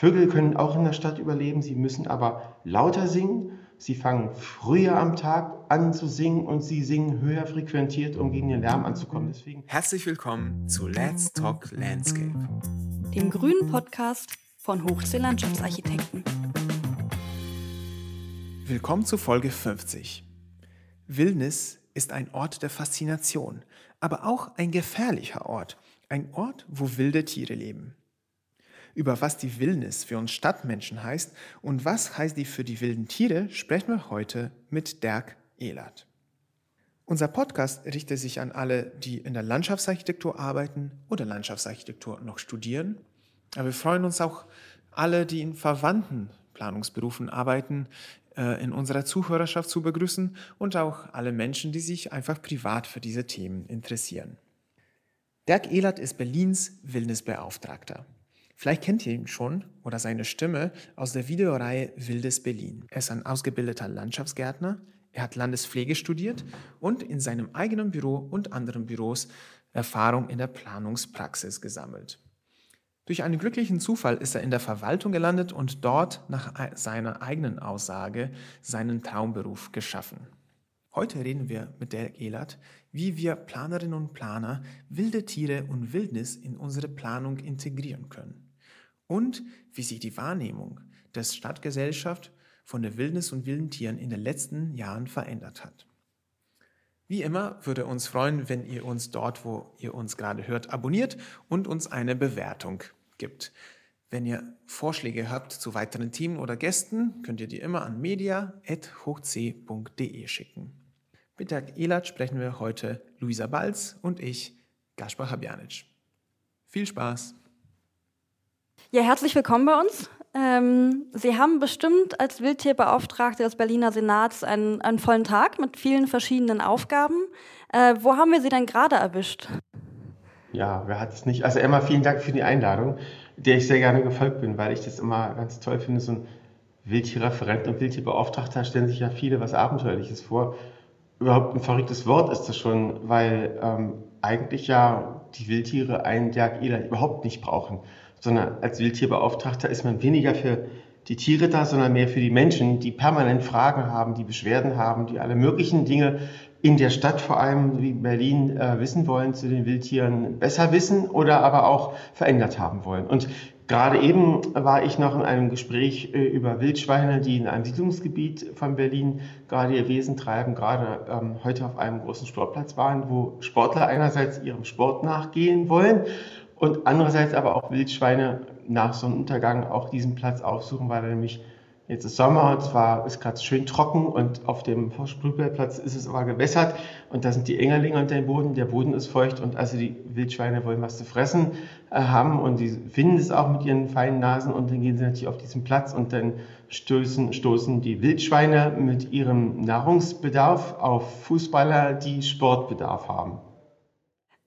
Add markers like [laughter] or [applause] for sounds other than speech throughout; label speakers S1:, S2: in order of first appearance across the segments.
S1: Vögel können auch in der Stadt überleben, sie müssen aber lauter singen. Sie fangen früher am Tag an zu singen und sie singen höher frequentiert, um gegen den Lärm anzukommen. Deswegen
S2: Herzlich willkommen zu Let's Talk Landscape,
S3: dem grünen Podcast von Hochsee Landschaftsarchitekten.
S2: Willkommen zu Folge 50. Wildnis ist ein Ort der Faszination, aber auch ein gefährlicher Ort, ein Ort, wo wilde Tiere leben. Über was die Wildnis für uns Stadtmenschen heißt und was heißt die für die wilden Tiere, sprechen wir heute mit Dirk Ehlert. Unser Podcast richtet sich an alle, die in der Landschaftsarchitektur arbeiten oder Landschaftsarchitektur noch studieren. Aber wir freuen uns auch alle, die in verwandten Planungsberufen arbeiten, äh, in unserer Zuhörerschaft zu begrüßen und auch alle Menschen, die sich einfach privat für diese Themen interessieren. Dirk Ehlert ist Berlins Wildnisbeauftragter. Vielleicht kennt ihr ihn schon oder seine Stimme aus der Videoreihe Wildes Berlin. Er ist ein ausgebildeter Landschaftsgärtner, er hat Landespflege studiert und in seinem eigenen Büro und anderen Büros Erfahrung in der Planungspraxis gesammelt. Durch einen glücklichen Zufall ist er in der Verwaltung gelandet und dort nach seiner eigenen Aussage seinen Traumberuf geschaffen. Heute reden wir mit Derek Ehlert, wie wir Planerinnen und Planer wilde Tiere und Wildnis in unsere Planung integrieren können und wie sich die Wahrnehmung der Stadtgesellschaft von der Wildnis und wilden Tieren in den letzten Jahren verändert hat. Wie immer würde uns freuen, wenn ihr uns dort, wo ihr uns gerade hört, abonniert und uns eine Bewertung gibt. Wenn ihr Vorschläge habt zu weiteren Themen oder Gästen, könnt ihr die immer an media.hochc.de schicken. Mit der ELAT sprechen wir heute Luisa Balz und ich, Gaspar Habjanic. Viel Spaß!
S3: Ja, herzlich willkommen bei uns. Ähm, Sie haben bestimmt als Wildtierbeauftragte des Berliner Senats einen, einen vollen Tag mit vielen verschiedenen Aufgaben. Äh, wo haben wir Sie denn gerade erwischt?
S1: Ja, wer hat es nicht? Also Emma, vielen Dank für die Einladung, der ich sehr gerne gefolgt bin, weil ich das immer ganz toll finde. So ein Wildtierreferent und Wildtierbeauftragter stellen sich ja viele was Abenteuerliches vor überhaupt ein verrücktes Wort ist das schon, weil ähm, eigentlich ja die Wildtiere einen Ehler überhaupt nicht brauchen, sondern als Wildtierbeauftragter ist man weniger für die Tiere da, sondern mehr für die Menschen, die permanent Fragen haben, die Beschwerden haben, die alle möglichen Dinge in der Stadt vor allem wie Berlin äh, wissen wollen, zu den Wildtieren besser wissen oder aber auch verändert haben wollen. Und Gerade eben war ich noch in einem Gespräch äh, über Wildschweine, die in einem Siedlungsgebiet von Berlin gerade ihr Wesen treiben, gerade ähm, heute auf einem großen Sportplatz waren, wo Sportler einerseits ihrem Sport nachgehen wollen und andererseits aber auch Wildschweine nach Sonnenuntergang auch diesen Platz aufsuchen, weil er nämlich Jetzt ist Sommer, und zwar ist gerade schön trocken und auf dem Sprühballplatz ist es aber gewässert und da sind die Engerlinge unter dem Boden, der Boden ist feucht und also die Wildschweine wollen was zu fressen äh, haben und die finden es auch mit ihren feinen Nasen und dann gehen sie natürlich auf diesen Platz und dann stoßen, stoßen die Wildschweine mit ihrem Nahrungsbedarf auf Fußballer, die Sportbedarf haben.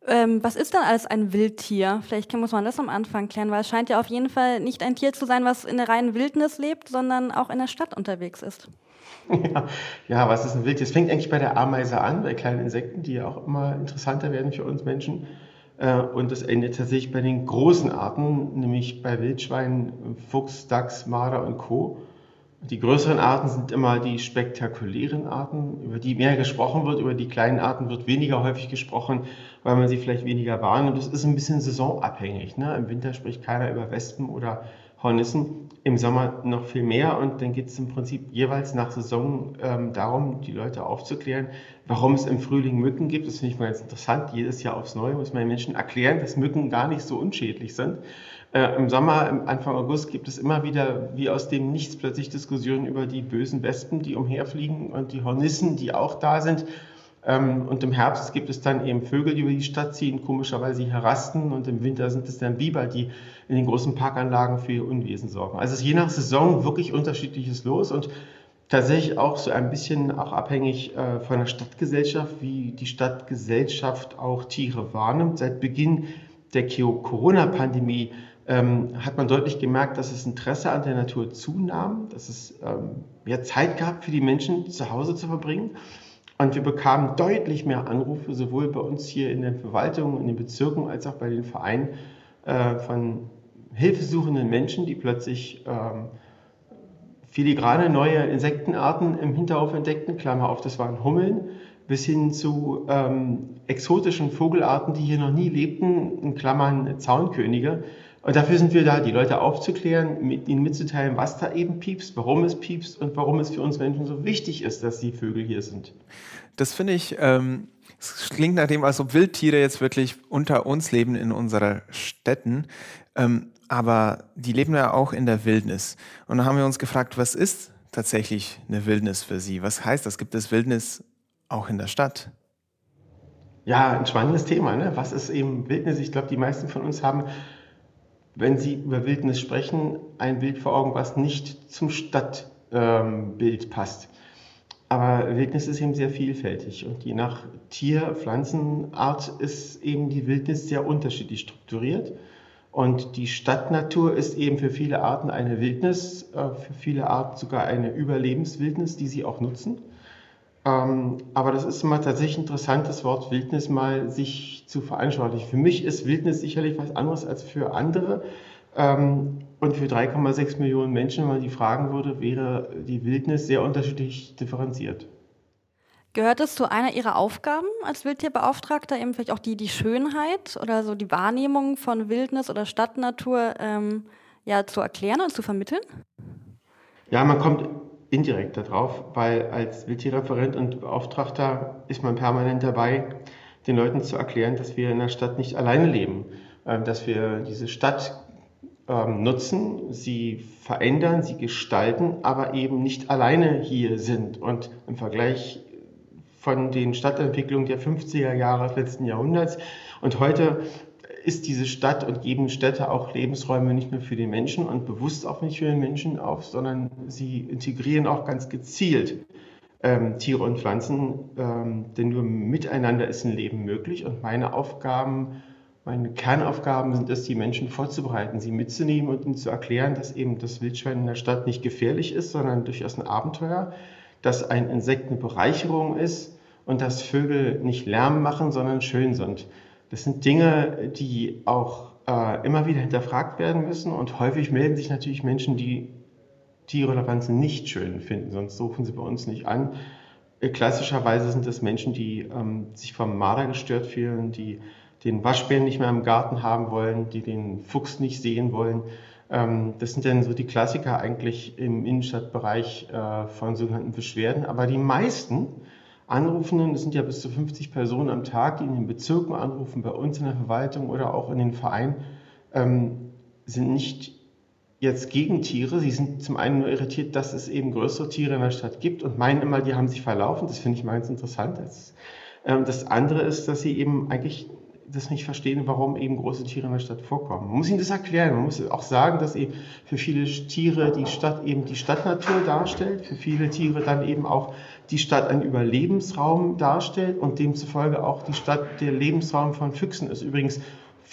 S3: Ähm, was ist dann alles ein Wildtier? Vielleicht muss man das am Anfang klären, weil es scheint ja auf jeden Fall nicht ein Tier zu sein, was in der reinen Wildnis lebt, sondern auch in der Stadt unterwegs ist.
S1: Ja, [laughs] ja was ist ein Wildtier? Es fängt eigentlich bei der Ameise an, bei kleinen Insekten, die ja auch immer interessanter werden für uns Menschen. Äh, und das endet tatsächlich bei den großen Arten, nämlich bei Wildschweinen, Fuchs, Dachs, Marder und Co. Die größeren Arten sind immer die spektakulären Arten, über die mehr gesprochen wird. Über die kleinen Arten wird weniger häufig gesprochen, weil man sie vielleicht weniger wahrnimmt. Das ist ein bisschen saisonabhängig. Ne? Im Winter spricht keiner über Wespen oder Hornissen, im Sommer noch viel mehr. Und dann geht es im Prinzip jeweils nach Saison ähm, darum, die Leute aufzuklären, warum es im Frühling Mücken gibt. Das finde ich mal ganz interessant. Jedes Jahr aufs Neue muss man den Menschen erklären, dass Mücken gar nicht so unschädlich sind. Äh, Im Sommer, Anfang August, gibt es immer wieder, wie aus dem Nichts, plötzlich Diskussionen über die bösen Wespen, die umherfliegen und die Hornissen, die auch da sind. Ähm, und im Herbst gibt es dann eben Vögel, die über die Stadt ziehen, komischerweise hier rasten. Und im Winter sind es dann Biber, die in den großen Parkanlagen für ihr Unwesen sorgen. Also es ist je nach Saison wirklich unterschiedliches los und tatsächlich auch so ein bisschen auch abhängig äh, von der Stadtgesellschaft, wie die Stadtgesellschaft auch Tiere wahrnimmt. Seit Beginn der Corona-Pandemie ähm, hat man deutlich gemerkt, dass das Interesse an der Natur zunahm, dass es ähm, mehr Zeit gab für die Menschen zu Hause zu verbringen. Und wir bekamen deutlich mehr Anrufe, sowohl bei uns hier in der Verwaltung, in den Bezirken, als auch bei den Vereinen äh, von hilfesuchenden Menschen, die plötzlich ähm, filigrane neue Insektenarten im Hinterhof entdeckten, Klammer auf, das waren Hummeln, bis hin zu ähm, exotischen Vogelarten, die hier noch nie lebten, in Klammern Zaunkönige. Und dafür sind wir da, die Leute aufzuklären, mit ihnen mitzuteilen, was da eben piepst, warum es piepst und warum es für uns Menschen so wichtig ist, dass die Vögel hier sind.
S2: Das finde ich, ähm, es klingt nach dem, als ob Wildtiere jetzt wirklich unter uns leben in unseren Städten. Ähm, aber die leben ja auch in der Wildnis. Und da haben wir uns gefragt, was ist tatsächlich eine Wildnis für sie? Was heißt das? Gibt es Wildnis auch in der Stadt?
S1: Ja, ein spannendes Thema. Ne? Was ist eben Wildnis? Ich glaube, die meisten von uns haben, wenn sie über Wildnis sprechen, ein Bild vor Augen, was nicht zum Stadtbild ähm, passt. Aber Wildnis ist eben sehr vielfältig und je nach Tier-, Pflanzenart ist eben die Wildnis sehr unterschiedlich strukturiert. Und die Stadtnatur ist eben für viele Arten eine Wildnis, äh, für viele Arten sogar eine Überlebenswildnis, die sie auch nutzen. Ähm, aber das ist immer tatsächlich interessant, das Wort Wildnis mal sich zu veranschaulichen. Für mich ist Wildnis sicherlich was anderes als für andere. Ähm, und für 3,6 Millionen Menschen, wenn man die fragen würde, wäre die Wildnis sehr unterschiedlich differenziert.
S3: Gehört es zu einer Ihrer Aufgaben als Wildtierbeauftragter, eben vielleicht auch die, die Schönheit oder so die Wahrnehmung von Wildnis oder Stadtnatur ähm, ja, zu erklären und zu vermitteln?
S1: Ja, man kommt indirekt darauf, weil als Wildtierreferent und Beauftragter ist man permanent dabei, den Leuten zu erklären, dass wir in der Stadt nicht alleine leben, ähm, dass wir diese Stadt ähm, nutzen, sie verändern, sie gestalten, aber eben nicht alleine hier sind und im Vergleich von den Stadtentwicklungen der 50er Jahre des letzten Jahrhunderts. Und heute ist diese Stadt und geben Städte auch Lebensräume nicht nur für den Menschen und bewusst auch nicht für den Menschen auf, sondern sie integrieren auch ganz gezielt ähm, Tiere und Pflanzen, ähm, denn nur miteinander ist ein Leben möglich. Und meine Aufgaben, meine Kernaufgaben sind es, die Menschen vorzubereiten, sie mitzunehmen und ihnen zu erklären, dass eben das Wildschwein in der Stadt nicht gefährlich ist, sondern durchaus ein Abenteuer dass ein Insekt eine Bereicherung ist und dass Vögel nicht Lärm machen, sondern schön sind. Das sind Dinge, die auch äh, immer wieder hinterfragt werden müssen und häufig melden sich natürlich Menschen, die Tiere oder Pflanzen nicht schön finden, sonst rufen sie bei uns nicht an. Äh, klassischerweise sind das Menschen, die ähm, sich vom Marder gestört fühlen, die den Waschbären nicht mehr im Garten haben wollen, die den Fuchs nicht sehen wollen, ähm, das sind dann so die Klassiker eigentlich im Innenstadtbereich äh, von sogenannten Beschwerden. Aber die meisten Anrufenden, das sind ja bis zu 50 Personen am Tag, die in den Bezirken anrufen, bei uns in der Verwaltung oder auch in den Vereinen, ähm, sind nicht jetzt gegen Tiere. Sie sind zum einen nur irritiert, dass es eben größere Tiere in der Stadt gibt und meinen immer, die haben sich verlaufen. Das finde ich ganz interessant. Ähm, das andere ist, dass sie eben eigentlich das nicht verstehen, warum eben große Tiere in der Stadt vorkommen. Man muss ihnen das erklären. Man muss auch sagen, dass eben für viele Tiere die Stadt eben die Stadtnatur darstellt, für viele Tiere dann eben auch die Stadt ein Überlebensraum darstellt und demzufolge auch die Stadt der Lebensraum von Füchsen ist. Übrigens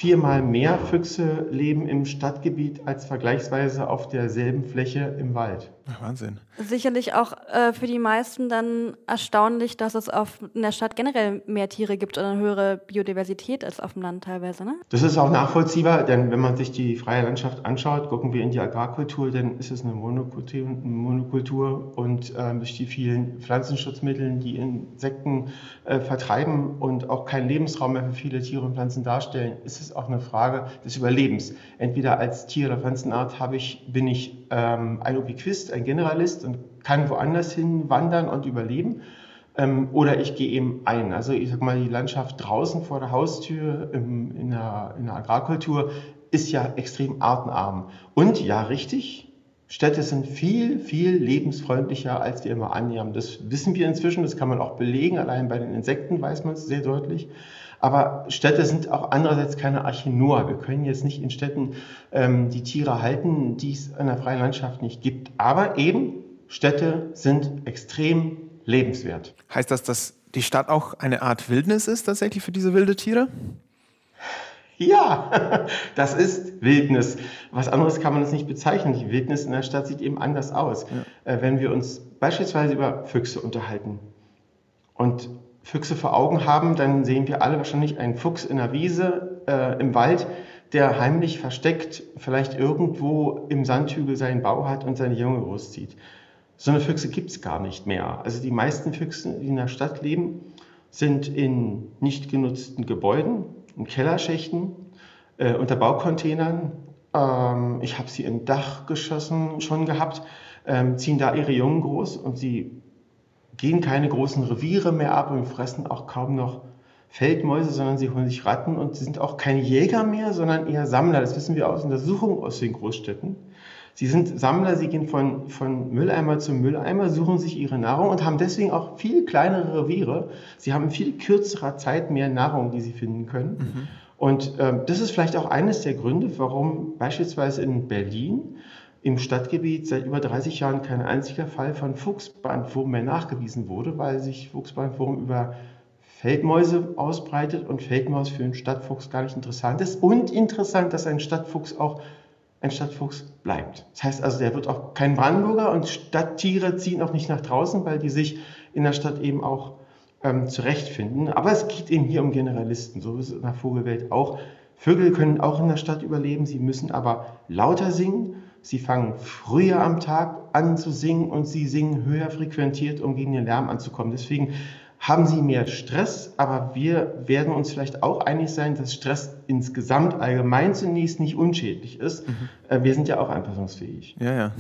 S1: viermal mehr Füchse leben im Stadtgebiet als vergleichsweise auf derselben Fläche im Wald.
S2: Ach, Wahnsinn.
S3: Sicherlich auch äh, für die meisten dann erstaunlich, dass es auf, in der Stadt generell mehr Tiere gibt und eine höhere Biodiversität als auf dem Land teilweise. Ne?
S1: Das ist auch nachvollziehbar, denn wenn man sich die freie Landschaft anschaut, gucken wir in die Agrarkultur, dann ist es eine Monokultur, eine Monokultur und äh, durch die vielen Pflanzenschutzmittel, die Insekten äh, vertreiben und auch keinen Lebensraum mehr für viele Tiere und Pflanzen darstellen, ist es auch eine Frage des Überlebens. Entweder als Tier- oder Pflanzenart habe ich, bin ich ähm, ein Ubiquist, ein Generalist und kann woanders hin wandern und überleben. Ähm, oder ich gehe eben ein. Also ich sag mal, die Landschaft draußen vor der Haustür im, in, der, in der Agrarkultur ist ja extrem artenarm. Und ja, richtig, Städte sind viel, viel lebensfreundlicher, als wir immer annehmen. Das wissen wir inzwischen, das kann man auch belegen. Allein bei den Insekten weiß man es sehr deutlich. Aber Städte sind auch andererseits keine Arche Noah. Wir können jetzt nicht in Städten ähm, die Tiere halten, die es in der freien Landschaft nicht gibt. Aber eben, Städte sind extrem lebenswert.
S2: Heißt das, dass die Stadt auch eine Art Wildnis ist tatsächlich für diese wilde Tiere?
S1: Ja, [laughs] das ist Wildnis. Was anderes kann man es nicht bezeichnen. Die Wildnis in der Stadt sieht eben anders aus. Ja. Äh, wenn wir uns beispielsweise über Füchse unterhalten und Füchse vor Augen haben, dann sehen wir alle wahrscheinlich einen Fuchs in der Wiese, äh, im Wald, der heimlich versteckt vielleicht irgendwo im Sandhügel seinen Bau hat und seine Junge großzieht. So eine Füchse gibt es gar nicht mehr. Also die meisten Füchse, die in der Stadt leben, sind in nicht genutzten Gebäuden, in Kellerschächten, äh, unter Baucontainern. Ähm, ich habe sie in Dachgeschossen schon gehabt, ähm, ziehen da ihre Jungen groß und sie gehen keine großen Reviere mehr ab und fressen auch kaum noch Feldmäuse, sondern sie holen sich Ratten und sie sind auch keine Jäger mehr, sondern eher Sammler. Das wissen wir aus Untersuchungen aus den Großstädten. Sie sind Sammler, sie gehen von, von Mülleimer zu Mülleimer, suchen sich ihre Nahrung und haben deswegen auch viel kleinere Reviere. Sie haben in viel kürzerer Zeit mehr Nahrung, die sie finden können. Mhm. Und äh, das ist vielleicht auch eines der Gründe, warum beispielsweise in Berlin im Stadtgebiet seit über 30 Jahren kein einziger Fall von Fuchsbandwurm mehr nachgewiesen wurde, weil sich Fuchsbandwurm über Feldmäuse ausbreitet und Feldmaus für einen Stadtfuchs gar nicht interessant ist. Und interessant, dass ein Stadtfuchs auch ein Stadtfuchs bleibt. Das heißt also, der wird auch kein Brandenburger und Stadttiere ziehen auch nicht nach draußen, weil die sich in der Stadt eben auch ähm, zurechtfinden. Aber es geht eben hier um Generalisten, so ist es in der Vogelwelt auch. Vögel können auch in der Stadt überleben, sie müssen aber lauter singen. Sie fangen früher am Tag an zu singen und sie singen höher frequentiert, um gegen den Lärm anzukommen. Deswegen haben sie mehr Stress, aber wir werden uns vielleicht auch einig sein, dass Stress insgesamt allgemein zunächst nicht unschädlich ist. Mhm. Äh, wir sind ja auch anpassungsfähig.
S2: Ja, ja.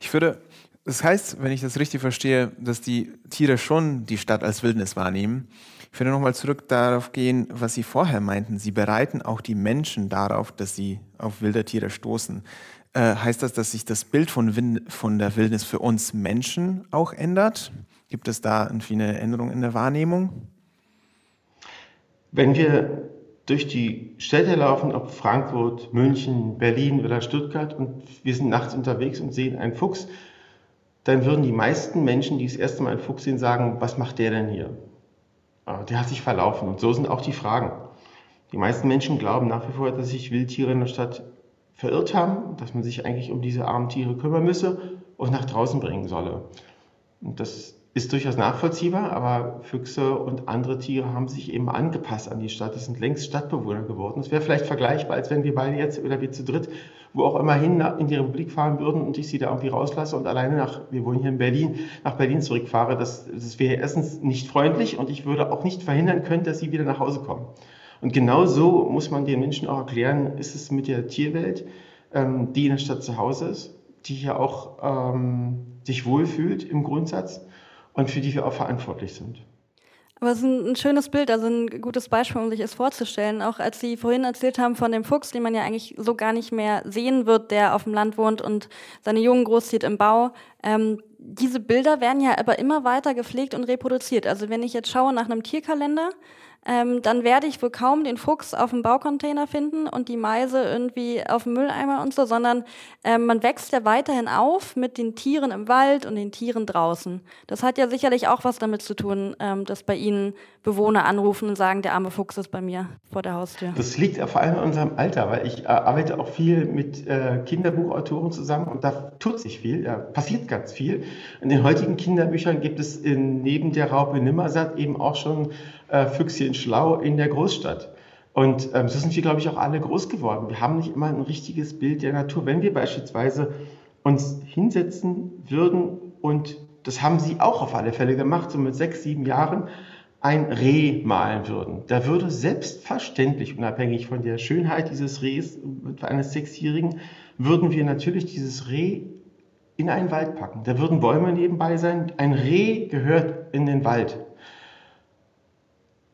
S2: Ich würde, das heißt, wenn ich das richtig verstehe, dass die Tiere schon die Stadt als Wildnis wahrnehmen. Ich würde nochmal zurück darauf gehen, was Sie vorher meinten. Sie bereiten auch die Menschen darauf, dass sie auf wilde Tiere stoßen. Äh, heißt das, dass sich das Bild von, von der Wildnis für uns Menschen auch ändert? Gibt es da irgendwie eine Änderung in der Wahrnehmung?
S1: Wenn wir durch die Städte laufen, ob Frankfurt, München, Berlin oder Stuttgart, und wir sind nachts unterwegs und sehen einen Fuchs, dann würden die meisten Menschen, die das erste Mal einen Fuchs sehen, sagen, was macht der denn hier? Ah, der hat sich verlaufen. Und so sind auch die Fragen. Die meisten Menschen glauben nach wie vor, dass sich Wildtiere in der Stadt verirrt haben, dass man sich eigentlich um diese armen Tiere kümmern müsse und nach draußen bringen solle. Und das ist durchaus nachvollziehbar, aber Füchse und andere Tiere haben sich eben angepasst an die Stadt. Das sind längst Stadtbewohner geworden. Es wäre vielleicht vergleichbar, als wenn wir beide jetzt oder wir zu dritt, wo auch immer hin in die Republik fahren würden und ich sie da irgendwie rauslasse und alleine nach, wir wohnen hier in Berlin, nach Berlin zurückfahre. Das, das wäre erstens nicht freundlich und ich würde auch nicht verhindern können, dass sie wieder nach Hause kommen. Und genau so muss man den Menschen auch erklären, ist es mit der Tierwelt, ähm, die in der Stadt zu Hause ist, die hier auch ähm, sich wohlfühlt im Grundsatz und für die wir auch verantwortlich sind.
S3: Aber es ist ein, schönes Bild, also ein gutes Beispiel, um sich es vorzustellen. Auch als Sie vorhin erzählt haben von dem Fuchs, den man ja eigentlich so gar nicht mehr sehen wird, der auf dem Land wohnt und seine Jungen großzieht im Bau. Ähm, diese Bilder werden ja aber immer weiter gepflegt und reproduziert. Also wenn ich jetzt schaue nach einem Tierkalender, ähm, dann werde ich wohl kaum den Fuchs auf dem Baucontainer finden und die Meise irgendwie auf dem Mülleimer und so, sondern ähm, man wächst ja weiterhin auf mit den Tieren im Wald und den Tieren draußen. Das hat ja sicherlich auch was damit zu tun, ähm, dass bei Ihnen Bewohner anrufen und sagen, der arme Fuchs ist bei mir vor der Haustür.
S1: Das liegt ja vor allem an unserem Alter, weil ich äh, arbeite auch viel mit äh, Kinderbuchautoren zusammen und da tut sich viel, da passiert ganz viel. In den heutigen Kinderbüchern gibt es in, neben der Raupe Nimmersatt eben auch schon äh, Füchschen schlau in der Großstadt. Und ähm, so sind wir, glaube ich, auch alle groß geworden. Wir haben nicht immer ein richtiges Bild der Natur. Wenn wir beispielsweise uns hinsetzen würden und das haben sie auch auf alle Fälle gemacht, so mit sechs, sieben Jahren, ein Reh malen würden. Da würde selbstverständlich, unabhängig von der Schönheit dieses Rehs eines Sechsjährigen, würden wir natürlich dieses Reh in einen Wald packen. Da würden Bäume nebenbei sein. Ein Reh gehört in den Wald.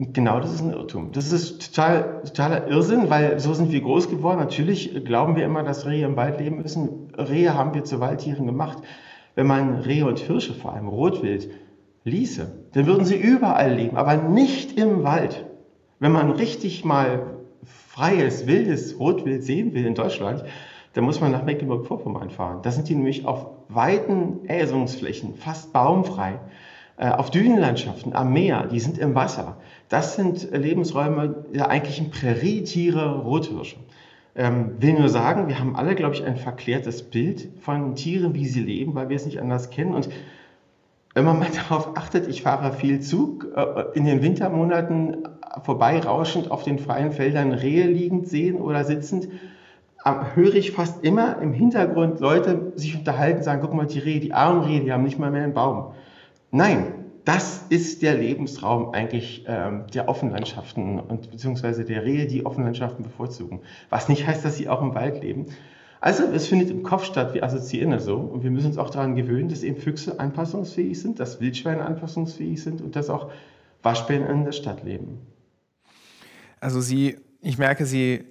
S1: Genau, das ist ein Irrtum. Das ist total, totaler Irrsinn, weil so sind wir groß geworden. Natürlich glauben wir immer, dass Rehe im Wald leben müssen. Rehe haben wir zu Waldtieren gemacht. Wenn man Rehe und Hirsche, vor allem Rotwild, ließe, dann würden sie überall leben, aber nicht im Wald. Wenn man richtig mal freies, wildes Rotwild sehen will in Deutschland, dann muss man nach Mecklenburg-Vorpommern fahren. Da sind die nämlich auf weiten Äsungsflächen, fast baumfrei. Äh, auf Dünenlandschaften, am Meer, die sind im Wasser. Das sind Lebensräume der eigentlichen Prärietiere, Rothirsche. Ähm, will nur sagen, wir haben alle, glaube ich, ein verklärtes Bild von Tieren, wie sie leben, weil wir es nicht anders kennen. Und wenn man mal [laughs] darauf achtet, ich fahre viel Zug. Äh, in den Wintermonaten vorbeirauschend auf den freien Feldern Rehe liegend sehen oder sitzend, höre ich fast immer im Hintergrund Leute sich unterhalten, sagen, guck mal, die Rehe, die armen Rehe, die haben nicht mal mehr einen Baum. Nein, das ist der Lebensraum eigentlich ähm, der Offenlandschaften und beziehungsweise der Rehe, die Offenlandschaften bevorzugen. Was nicht heißt, dass sie auch im Wald leben. Also es findet im Kopf statt, wir assoziieren das so und wir müssen uns auch daran gewöhnen, dass eben Füchse anpassungsfähig sind, dass Wildschweine anpassungsfähig sind und dass auch Waschbären in der Stadt leben.
S2: Also Sie, ich merke, Sie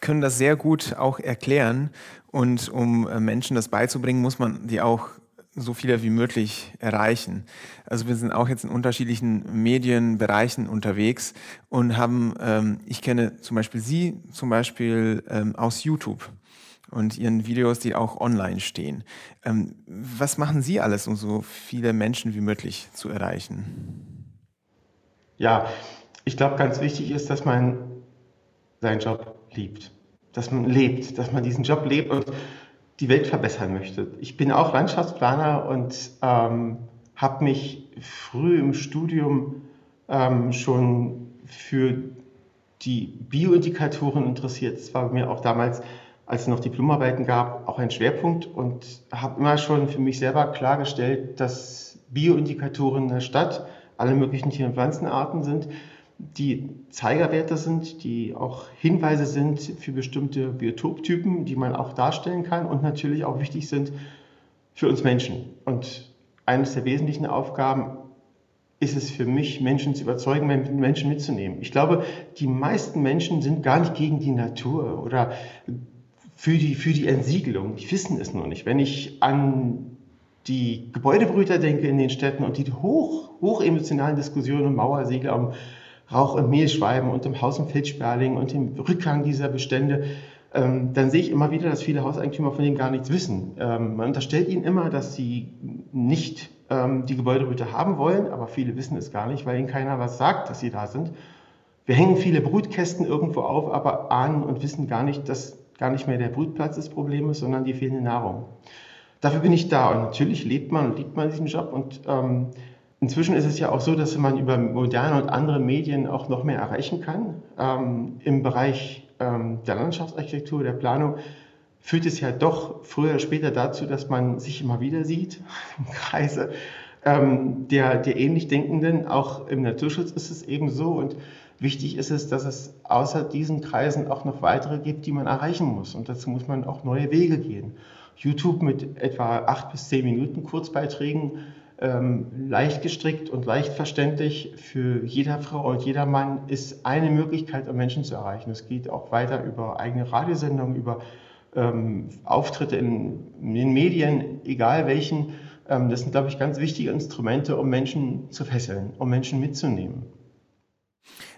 S2: können das sehr gut auch erklären und um äh, Menschen das beizubringen, muss man die auch so viele wie möglich erreichen. Also wir sind auch jetzt in unterschiedlichen Medienbereichen unterwegs und haben, ähm, ich kenne zum Beispiel Sie zum Beispiel ähm, aus YouTube und Ihren Videos, die auch online stehen. Ähm, was machen Sie alles, um so viele Menschen wie möglich zu erreichen?
S1: Ja, ich glaube, ganz wichtig ist, dass man seinen Job liebt, dass man lebt, dass man diesen Job lebt und die Welt verbessern möchte. Ich bin auch Landschaftsplaner und ähm, habe mich früh im Studium ähm, schon für die Bioindikatoren interessiert. Das war mir auch damals, als es noch Diplomarbeiten gab, auch ein Schwerpunkt und habe immer schon für mich selber klargestellt, dass Bioindikatoren in der Stadt alle möglichen Tier- und Pflanzenarten sind, die Zeigerwerte sind, die auch Hinweise sind für bestimmte Biotoptypen, die man auch darstellen kann und natürlich auch wichtig sind für uns Menschen. Und eines der wesentlichen Aufgaben ist es für mich, Menschen zu überzeugen, Menschen mitzunehmen. Ich glaube, die meisten Menschen sind gar nicht gegen die Natur oder für die, für die Entsiegelung. Die wissen es nur nicht. Wenn ich an die Gebäudebrüter denke in den Städten und die hoch, hoch emotionalen Diskussionen um Mauersiegel, um Rauch- und Mehlschweiben und im Haus- und Feldsperling und dem Rückgang dieser Bestände, ähm, dann sehe ich immer wieder, dass viele Hauseigentümer von denen gar nichts wissen. Ähm, man unterstellt ihnen immer, dass sie nicht ähm, die Gebäudebrüte haben wollen, aber viele wissen es gar nicht, weil ihnen keiner was sagt, dass sie da sind. Wir hängen viele Brutkästen irgendwo auf, aber ahnen und wissen gar nicht, dass gar nicht mehr der Brutplatz das Problem ist, sondern die fehlende Nahrung. Dafür bin ich da und natürlich lebt man und liebt man diesen Job und ähm, Inzwischen ist es ja auch so, dass man über moderne und andere Medien auch noch mehr erreichen kann. Ähm, Im Bereich ähm, der Landschaftsarchitektur, der Planung führt es ja doch früher oder später dazu, dass man sich immer wieder sieht [laughs] im Kreise ähm, der, der ähnlich Denkenden. Auch im Naturschutz ist es eben so. Und wichtig ist es, dass es außer diesen Kreisen auch noch weitere gibt, die man erreichen muss. Und dazu muss man auch neue Wege gehen. YouTube mit etwa acht bis zehn Minuten Kurzbeiträgen ähm, leicht gestrickt und leicht verständlich für jeder Frau und jeder Mann ist eine Möglichkeit, um Menschen zu erreichen. Es geht auch weiter über eigene Radiosendungen, über ähm, Auftritte in, in, den Medien, egal welchen. Ähm, das sind, glaube ich, ganz wichtige Instrumente, um Menschen zu fesseln, um Menschen mitzunehmen.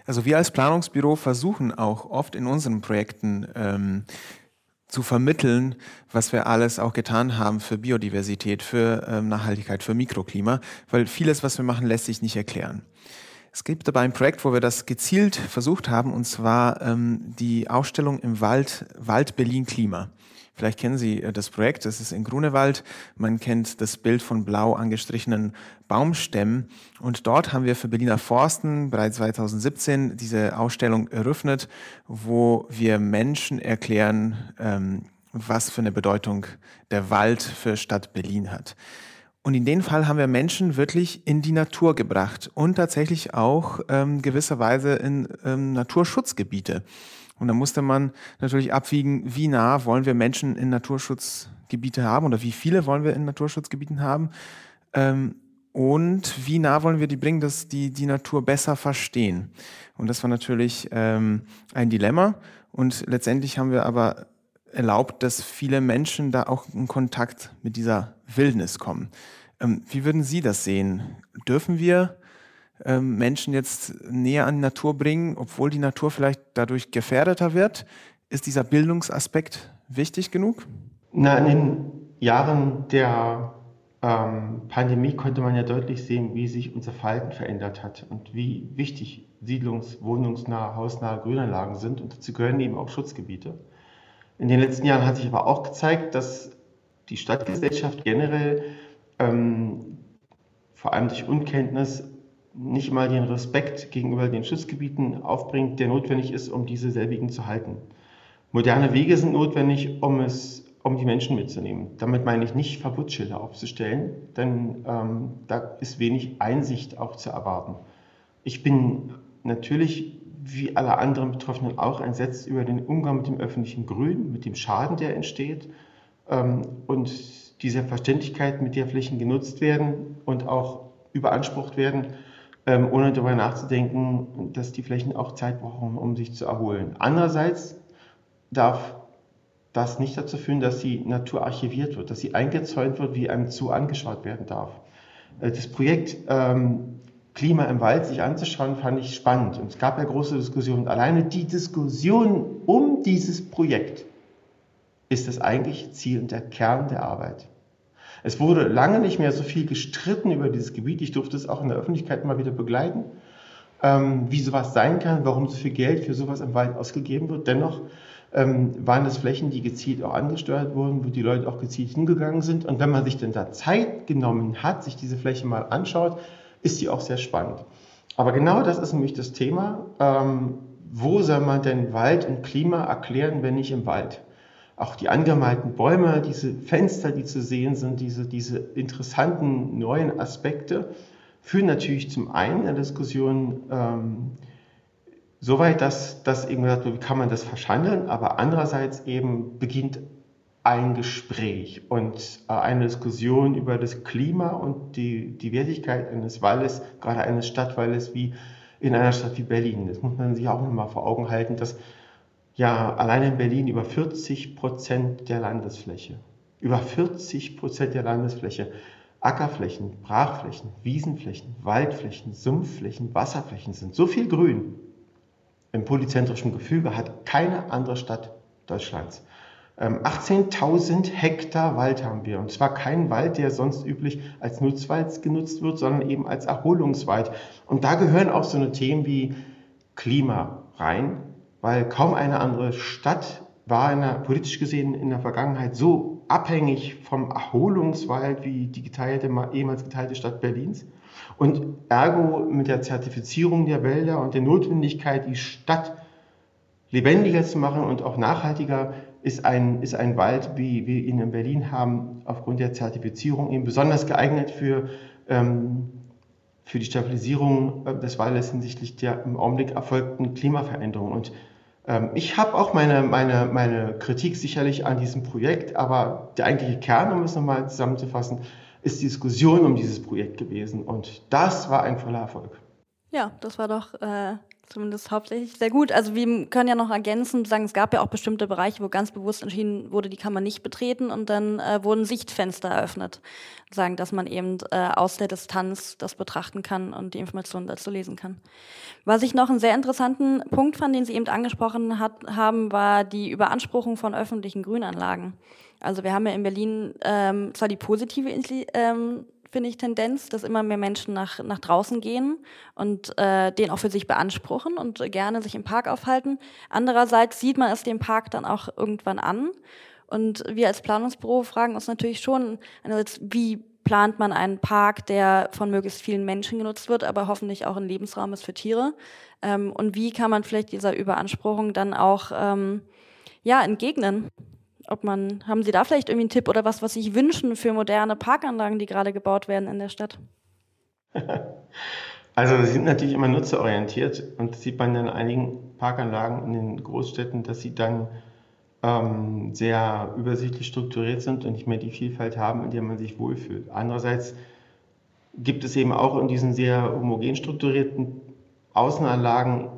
S2: Also wir als Planungsbüro versuchen auch oft in unseren Projekten ähm, zu vermitteln, was wir alles auch getan haben für Biodiversität, für ähm, Nachhaltigkeit, für Mikroklima, weil vieles, was wir machen, lässt sich nicht erklären. Es gibt dabei ein Projekt, wo wir das gezielt versucht haben, und zwar ähm, die Ausstellung im Wald, Wald Berlin Klima. Vielleicht kennen Sie äh, das Projekt, das ist in Grunewald. Man kennt das Bild von blau angestrichenen Baumstämmen. Und dort haben wir für Berliner Forsten bereits 2017 diese Ausstellung eröffnet, wo wir Menschen erklären, ähm, was für eine Bedeutung der Wald für Stadt Berlin hat. Und in dem Fall haben wir Menschen wirklich in die Natur gebracht und tatsächlich auch ähm, gewisserweise in ähm, Naturschutzgebiete. Und da musste man natürlich abwiegen, wie nah wollen wir Menschen in Naturschutzgebiete haben oder wie viele wollen wir in Naturschutzgebieten haben. Ähm, und wie nah wollen wir die bringen, dass die die Natur besser verstehen. Und das war natürlich ähm, ein Dilemma. Und letztendlich haben wir aber erlaubt, dass viele Menschen da auch in Kontakt mit dieser Wildnis kommen. Ähm, wie würden Sie das sehen? Dürfen wir ähm, Menschen jetzt näher an die Natur bringen, obwohl die Natur vielleicht dadurch gefährdeter wird? Ist dieser Bildungsaspekt wichtig genug?
S1: Na, in den Jahren der ähm, Pandemie konnte man ja deutlich sehen, wie sich unser Verhalten verändert hat und wie wichtig siedlungs-, wohnungsnahe, hausnahe Grünanlagen sind. Und dazu gehören eben auch Schutzgebiete. In den letzten Jahren hat sich aber auch gezeigt, dass die Stadtgesellschaft generell ähm, vor allem durch Unkenntnis nicht mal den Respekt gegenüber den Schutzgebieten aufbringt, der notwendig ist, um diese selbigen zu halten. Moderne Wege sind notwendig, um es, um die Menschen mitzunehmen. Damit meine ich nicht Verbotsschilder aufzustellen, denn ähm, da ist wenig Einsicht auch zu erwarten. Ich bin natürlich wie alle anderen Betroffenen auch entsetzt über den Umgang mit dem öffentlichen Grün, mit dem Schaden, der entsteht ähm, und die Selbstverständlichkeit, mit der Flächen genutzt werden und auch überansprucht werden, ähm, ohne darüber nachzudenken, dass die Flächen auch Zeit brauchen, um sich zu erholen. Andererseits darf das nicht dazu führen, dass die Natur archiviert wird, dass sie eingezäunt wird, wie einem Zoo angeschaut werden darf. Äh, das Projekt ähm, Klima im Wald sich anzuschauen, fand ich spannend. Und es gab ja große Diskussionen. Alleine die Diskussion um dieses Projekt ist das eigentliche Ziel und der Kern der Arbeit. Es wurde lange nicht mehr so viel gestritten über dieses Gebiet. Ich durfte es auch in der Öffentlichkeit mal wieder begleiten, ähm, wie sowas sein kann, warum so viel Geld für sowas im Wald ausgegeben wird. Dennoch ähm, waren es Flächen, die gezielt auch angesteuert wurden, wo die Leute auch gezielt hingegangen sind. Und wenn man sich denn da Zeit genommen hat, sich diese Fläche mal anschaut, ist die auch sehr spannend. Aber genau das ist nämlich das Thema. Ähm, wo soll man denn Wald und Klima erklären, wenn nicht im Wald? Auch die angemalten Bäume, diese Fenster, die zu sehen sind, diese, diese interessanten neuen Aspekte, führen natürlich zum einen in der Diskussion ähm, so weit, dass, dass eben gesagt wird, wie kann man das verschandeln, aber andererseits eben beginnt ein Gespräch und äh, eine Diskussion über das Klima und die, die Wertigkeit eines Waldes, gerade eines Stadtwaldes wie in einer Stadt wie Berlin. Das muss man sich auch nochmal vor Augen halten, dass ja allein in Berlin über 40 Prozent der Landesfläche, über 40 Prozent der Landesfläche Ackerflächen, Brachflächen, Wiesenflächen, Waldflächen, Sumpfflächen, Wasserflächen sind. So viel Grün im polyzentrischen Gefüge hat keine andere Stadt Deutschlands. 18.000 ähm, Hektar Wald haben wir. Und zwar kein Wald, der sonst üblich als Nutzwald genutzt wird, sondern eben als Erholungswald. Und da gehören auch so eine Themen wie Klima rein, weil kaum eine andere Stadt war der, politisch gesehen in der Vergangenheit so abhängig vom Erholungswald wie die geteilte, ehemals geteilte Stadt Berlins. Und ergo mit der Zertifizierung der Wälder und der Notwendigkeit, die Stadt lebendiger zu machen und auch nachhaltiger, ist ein, ist ein Wald, wie wir ihn in Berlin haben, aufgrund der Zertifizierung eben besonders geeignet für, ähm, für die Stabilisierung äh, des Waldes hinsichtlich der im Augenblick erfolgten Klimaveränderungen. Und ich habe auch meine, meine, meine Kritik sicherlich an diesem Projekt, aber der eigentliche Kern, um es nochmal zusammenzufassen, ist die Diskussion um dieses Projekt gewesen. Und das war ein voller Erfolg.
S3: Ja, das war doch äh, zumindest hauptsächlich sehr gut. Also wir können ja noch ergänzen, sagen, es gab ja auch bestimmte Bereiche, wo ganz bewusst entschieden wurde, die kann man nicht betreten und dann äh, wurden Sichtfenster eröffnet, sagen, dass man eben äh, aus der Distanz das betrachten kann und die Informationen dazu lesen kann. Was ich noch einen sehr interessanten Punkt fand, den Sie eben angesprochen hat, haben, war die Überanspruchung von öffentlichen Grünanlagen. Also wir haben ja in Berlin ähm, zwar die positive ähm, finde ich, Tendenz, dass immer mehr Menschen nach, nach draußen gehen und äh, den auch für sich beanspruchen und gerne sich im Park aufhalten. Andererseits sieht man es dem Park dann auch irgendwann an. Und wir als Planungsbüro fragen uns natürlich schon, einerseits, wie plant man einen Park, der von möglichst vielen Menschen genutzt wird, aber hoffentlich auch ein Lebensraum ist für Tiere? Ähm, und wie kann man vielleicht dieser Überanspruchung dann auch ähm, ja, entgegnen? Ob man, haben Sie da vielleicht irgendwie einen Tipp oder was, was Sie sich wünschen für moderne Parkanlagen, die gerade gebaut werden in der Stadt? [laughs]
S1: Also sie sind natürlich immer nutzerorientiert und das sieht man in einigen Parkanlagen in den Großstädten, dass sie dann ähm, sehr übersichtlich strukturiert sind und nicht mehr die Vielfalt haben, in der man sich wohlfühlt. Andererseits gibt es eben auch in diesen sehr homogen strukturierten Außenanlagen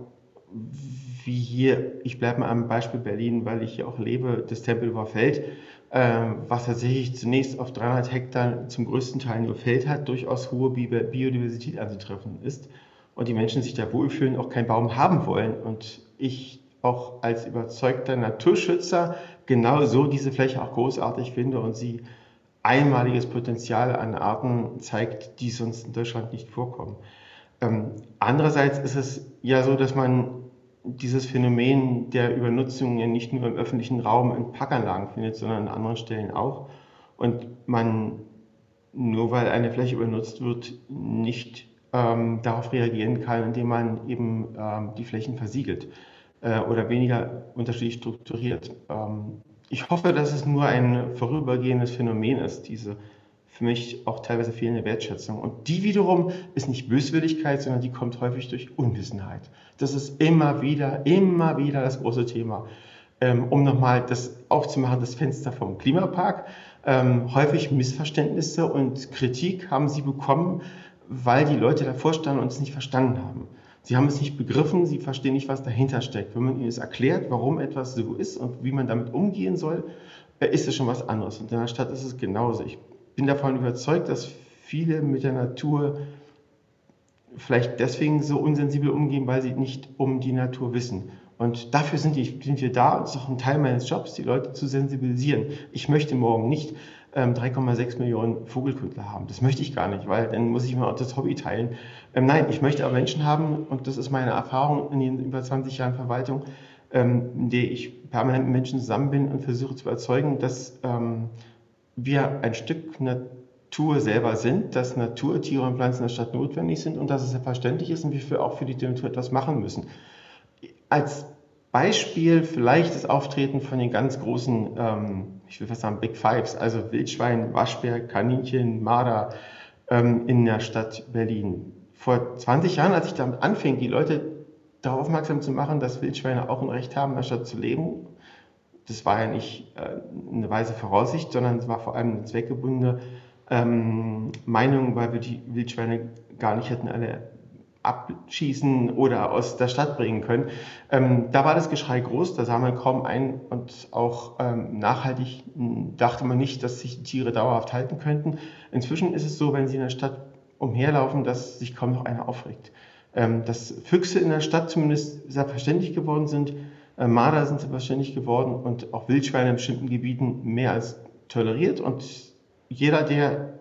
S1: wie hier, ich bleibe mal am Beispiel Berlin, weil ich hier auch lebe, das Tempelhofer Feld, äh, was tatsächlich zunächst auf 300 Hektar zum größten Teil nur Feld hat, durchaus hohe Biodiversität anzutreffen ist und die Menschen sich da wohlfühlen, auch keinen Baum haben wollen. Und ich auch als überzeugter Naturschützer genau so diese Fläche auch großartig finde und sie einmaliges Potenzial an Arten zeigt, die sonst in Deutschland nicht vorkommen. Ähm, andererseits ist es ja so, dass man dieses Phänomen der Übernutzung ja nicht nur im öffentlichen Raum in Parkanlagen findet, sondern an anderen Stellen auch. Und man, nur weil eine Fläche übernutzt wird, nicht ähm, darauf reagieren kann, indem man eben ähm, die Flächen versiegelt äh, oder weniger unterschiedlich strukturiert. Ähm, ich hoffe, dass es nur ein vorübergehendes Phänomen ist, diese für mich auch teilweise fehlende Wertschätzung. Und die wiederum ist nicht Böswilligkeit, sondern die kommt häufig durch Unwissenheit. Das ist immer wieder, immer wieder das große Thema. Ähm, um nochmal das aufzumachen, das Fenster vom Klimapark. Ähm, häufig Missverständnisse und Kritik haben sie bekommen, weil die Leute davor standen und es nicht verstanden haben. Sie haben es nicht begriffen, sie verstehen nicht, was dahinter steckt. Wenn man ihnen es erklärt, warum etwas so ist und wie man damit umgehen soll, äh, ist es schon was anderes. Und in der Stadt ist es genauso. Ich bin davon überzeugt, dass viele mit der Natur vielleicht deswegen so unsensibel umgehen, weil sie nicht um die Natur wissen. Und dafür sind, die, sind wir da. Das ist auch ein Teil meines Jobs, die Leute zu sensibilisieren. Ich möchte morgen nicht ähm, 3,6 Millionen Vogelkundler haben. Das möchte ich gar nicht, weil dann muss ich mal das Hobby teilen. Ähm, nein, ich möchte aber Menschen haben, und das ist meine Erfahrung in den über 20 Jahren Verwaltung, ähm, in der ich permanent mit Menschen zusammen bin und versuche zu überzeugen, dass ähm, wir ein Stück Natur selber sind, dass Natur, Tiere und Pflanzen in der Stadt notwendig sind und dass es selbstverständlich ist und wir auch für die Natur etwas machen müssen. Als Beispiel vielleicht das Auftreten von den ganz großen, ähm, ich will fast sagen Big Fives, also Wildschwein, Waschbär, Kaninchen, Marder ähm, in der Stadt Berlin. Vor 20 Jahren, als ich damit anfing, die Leute darauf aufmerksam zu machen, dass Wildschweine auch ein Recht haben, in der Stadt zu leben, das war ja nicht äh, eine weise Voraussicht, sondern es war vor allem eine zweckgebundene ähm, Meinung, weil wir die Wildschweine gar nicht hätten alle abschießen oder aus der Stadt bringen können. Ähm, da war das Geschrei groß, da sah man kaum ein und auch ähm, nachhaltig dachte man nicht, dass sich Tiere dauerhaft halten könnten. Inzwischen ist es so, wenn sie in der Stadt umherlaufen, dass sich kaum noch einer aufregt. Ähm, dass Füchse in der Stadt zumindest selbstverständlich geworden sind, Marder sind selbstverständlich geworden und auch Wildschweine in bestimmten Gebieten mehr als toleriert. Und jeder, der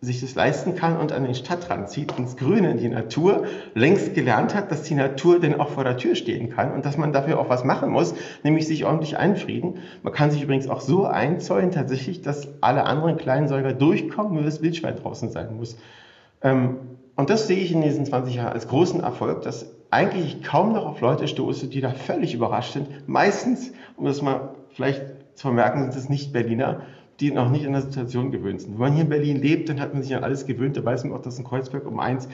S1: sich das leisten kann und an den Stadtrand zieht, ins Grüne, in die Natur, längst gelernt hat, dass die Natur denn auch vor der Tür stehen kann und dass man dafür auch was machen muss, nämlich sich ordentlich einfrieden. Man kann sich übrigens auch so einzäunen, tatsächlich, dass alle anderen kleinen Säuger durchkommen, nur das Wildschwein draußen sein muss. Ähm, und das sehe ich in diesen 20 Jahren als großen Erfolg, dass eigentlich kaum noch auf Leute stoße, die da völlig überrascht sind. Meistens, um das mal vielleicht zu vermerken, sind es nicht Berliner, die noch nicht an der Situation gewöhnt sind. Wenn man hier in Berlin lebt, dann hat man sich an alles gewöhnt. Da weiß man auch, dass in Kreuzberg um eins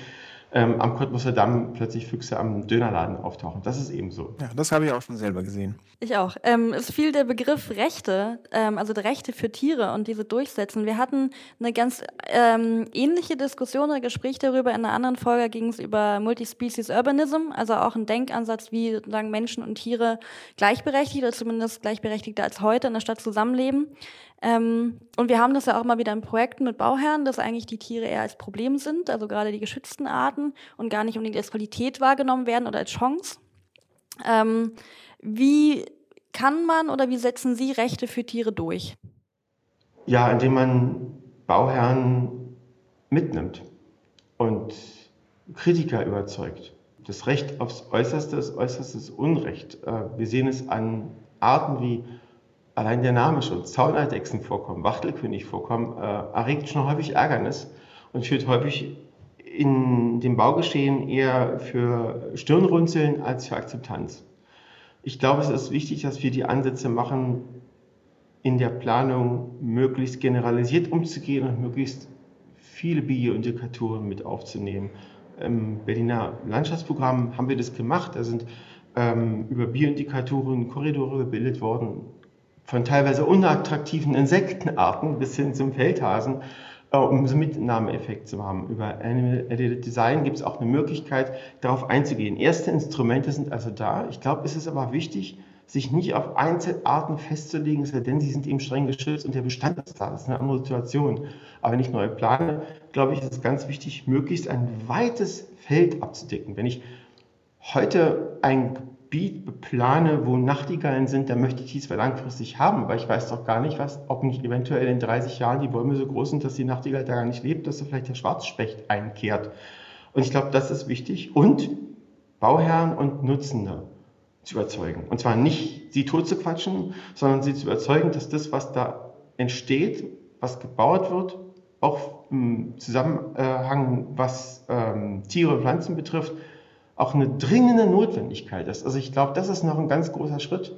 S1: ähm, am Cottbusser Damm plötzlich Füchse am Dönerladen auftauchen. Das ist eben so.
S2: Ja, das habe ich auch schon selber gesehen.
S3: Ich auch. Ähm, es fiel der Begriff Rechte, ähm, also Rechte für Tiere und diese durchsetzen. Wir hatten eine ganz ähm, ähnliche Diskussion oder Gespräch darüber. In einer anderen Folge ging es über Multispecies Urbanism, also auch ein Denkansatz, wie sozusagen Menschen und Tiere gleichberechtigt oder zumindest gleichberechtigter als heute in der Stadt zusammenleben. Ähm, und wir haben das ja auch mal wieder in Projekten mit Bauherren, dass eigentlich die Tiere eher als Problem sind, also gerade die geschützten Arten und gar nicht unbedingt als Qualität wahrgenommen werden oder als Chance. Ähm, wie kann man oder wie setzen Sie Rechte für Tiere durch?
S1: Ja, indem man Bauherren mitnimmt und Kritiker überzeugt. Das Recht aufs Äußerste ist äußerstes Unrecht. Äh, wir sehen es an Arten wie allein der Name schon, Zauneidechsen vorkommen, Wachtelkönig vorkommen, äh, erregt schon häufig Ärgernis und führt häufig in dem Baugeschehen eher für Stirnrunzeln als für Akzeptanz. Ich glaube, es ist wichtig, dass wir die Ansätze machen, in der Planung möglichst generalisiert umzugehen und möglichst viele Bioindikatoren mit aufzunehmen. Im Berliner Landschaftsprogramm haben wir das gemacht. Da sind ähm, über Bioindikatoren Korridore gebildet worden, von teilweise unattraktiven Insektenarten bis hin zum Feldhasen, äh, um so Mitnahmeeffekt zu haben. Über Animal Edited Design gibt es auch eine Möglichkeit, darauf einzugehen. Erste Instrumente sind also da. Ich glaube, es ist aber wichtig, sich nicht auf Einzelarten festzulegen, denn sie sind eben streng geschützt und der Bestand ist da. Das ist eine andere Situation. Aber wenn ich neu plane, glaube ich, ist es ganz wichtig, möglichst ein weites Feld abzudecken. Wenn ich heute ein Gebiet beplane, wo Nachtigallen sind, dann möchte ich die zwar langfristig haben, aber ich weiß doch gar nicht, was, ob nicht eventuell in 30 Jahren die Bäume so groß sind, dass die Nachtigall da gar nicht lebt, dass da vielleicht der Schwarzspecht einkehrt. Und ich glaube, das ist wichtig. Und Bauherren und Nutzende zu überzeugen. Und zwar nicht sie tot zu quatschen, sondern sie zu überzeugen, dass das, was da entsteht, was gebaut wird, auch im Zusammenhang, was ähm, Tiere und Pflanzen betrifft, auch eine dringende Notwendigkeit ist. Also ich glaube, das ist noch ein ganz großer Schritt.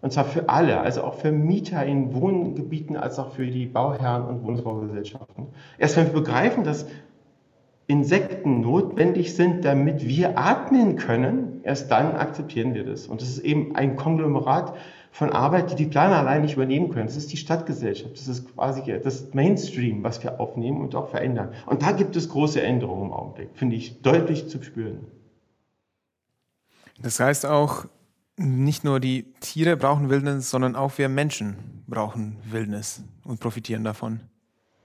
S1: Und zwar für alle, also auch für Mieter in Wohngebieten, als auch für die Bauherren und Wohnungsbaugesellschaften. Erst wenn wir begreifen, dass Insekten notwendig sind, damit wir atmen können, erst dann akzeptieren wir das. Und das ist eben ein Konglomerat von Arbeit, die die Planer allein nicht übernehmen können. Das ist die Stadtgesellschaft, das ist quasi das Mainstream, was wir aufnehmen und auch verändern. Und da gibt es große Änderungen im Augenblick, finde ich deutlich zu spüren.
S2: Das heißt auch, nicht nur die Tiere brauchen Wildnis, sondern auch wir Menschen brauchen Wildnis und profitieren davon.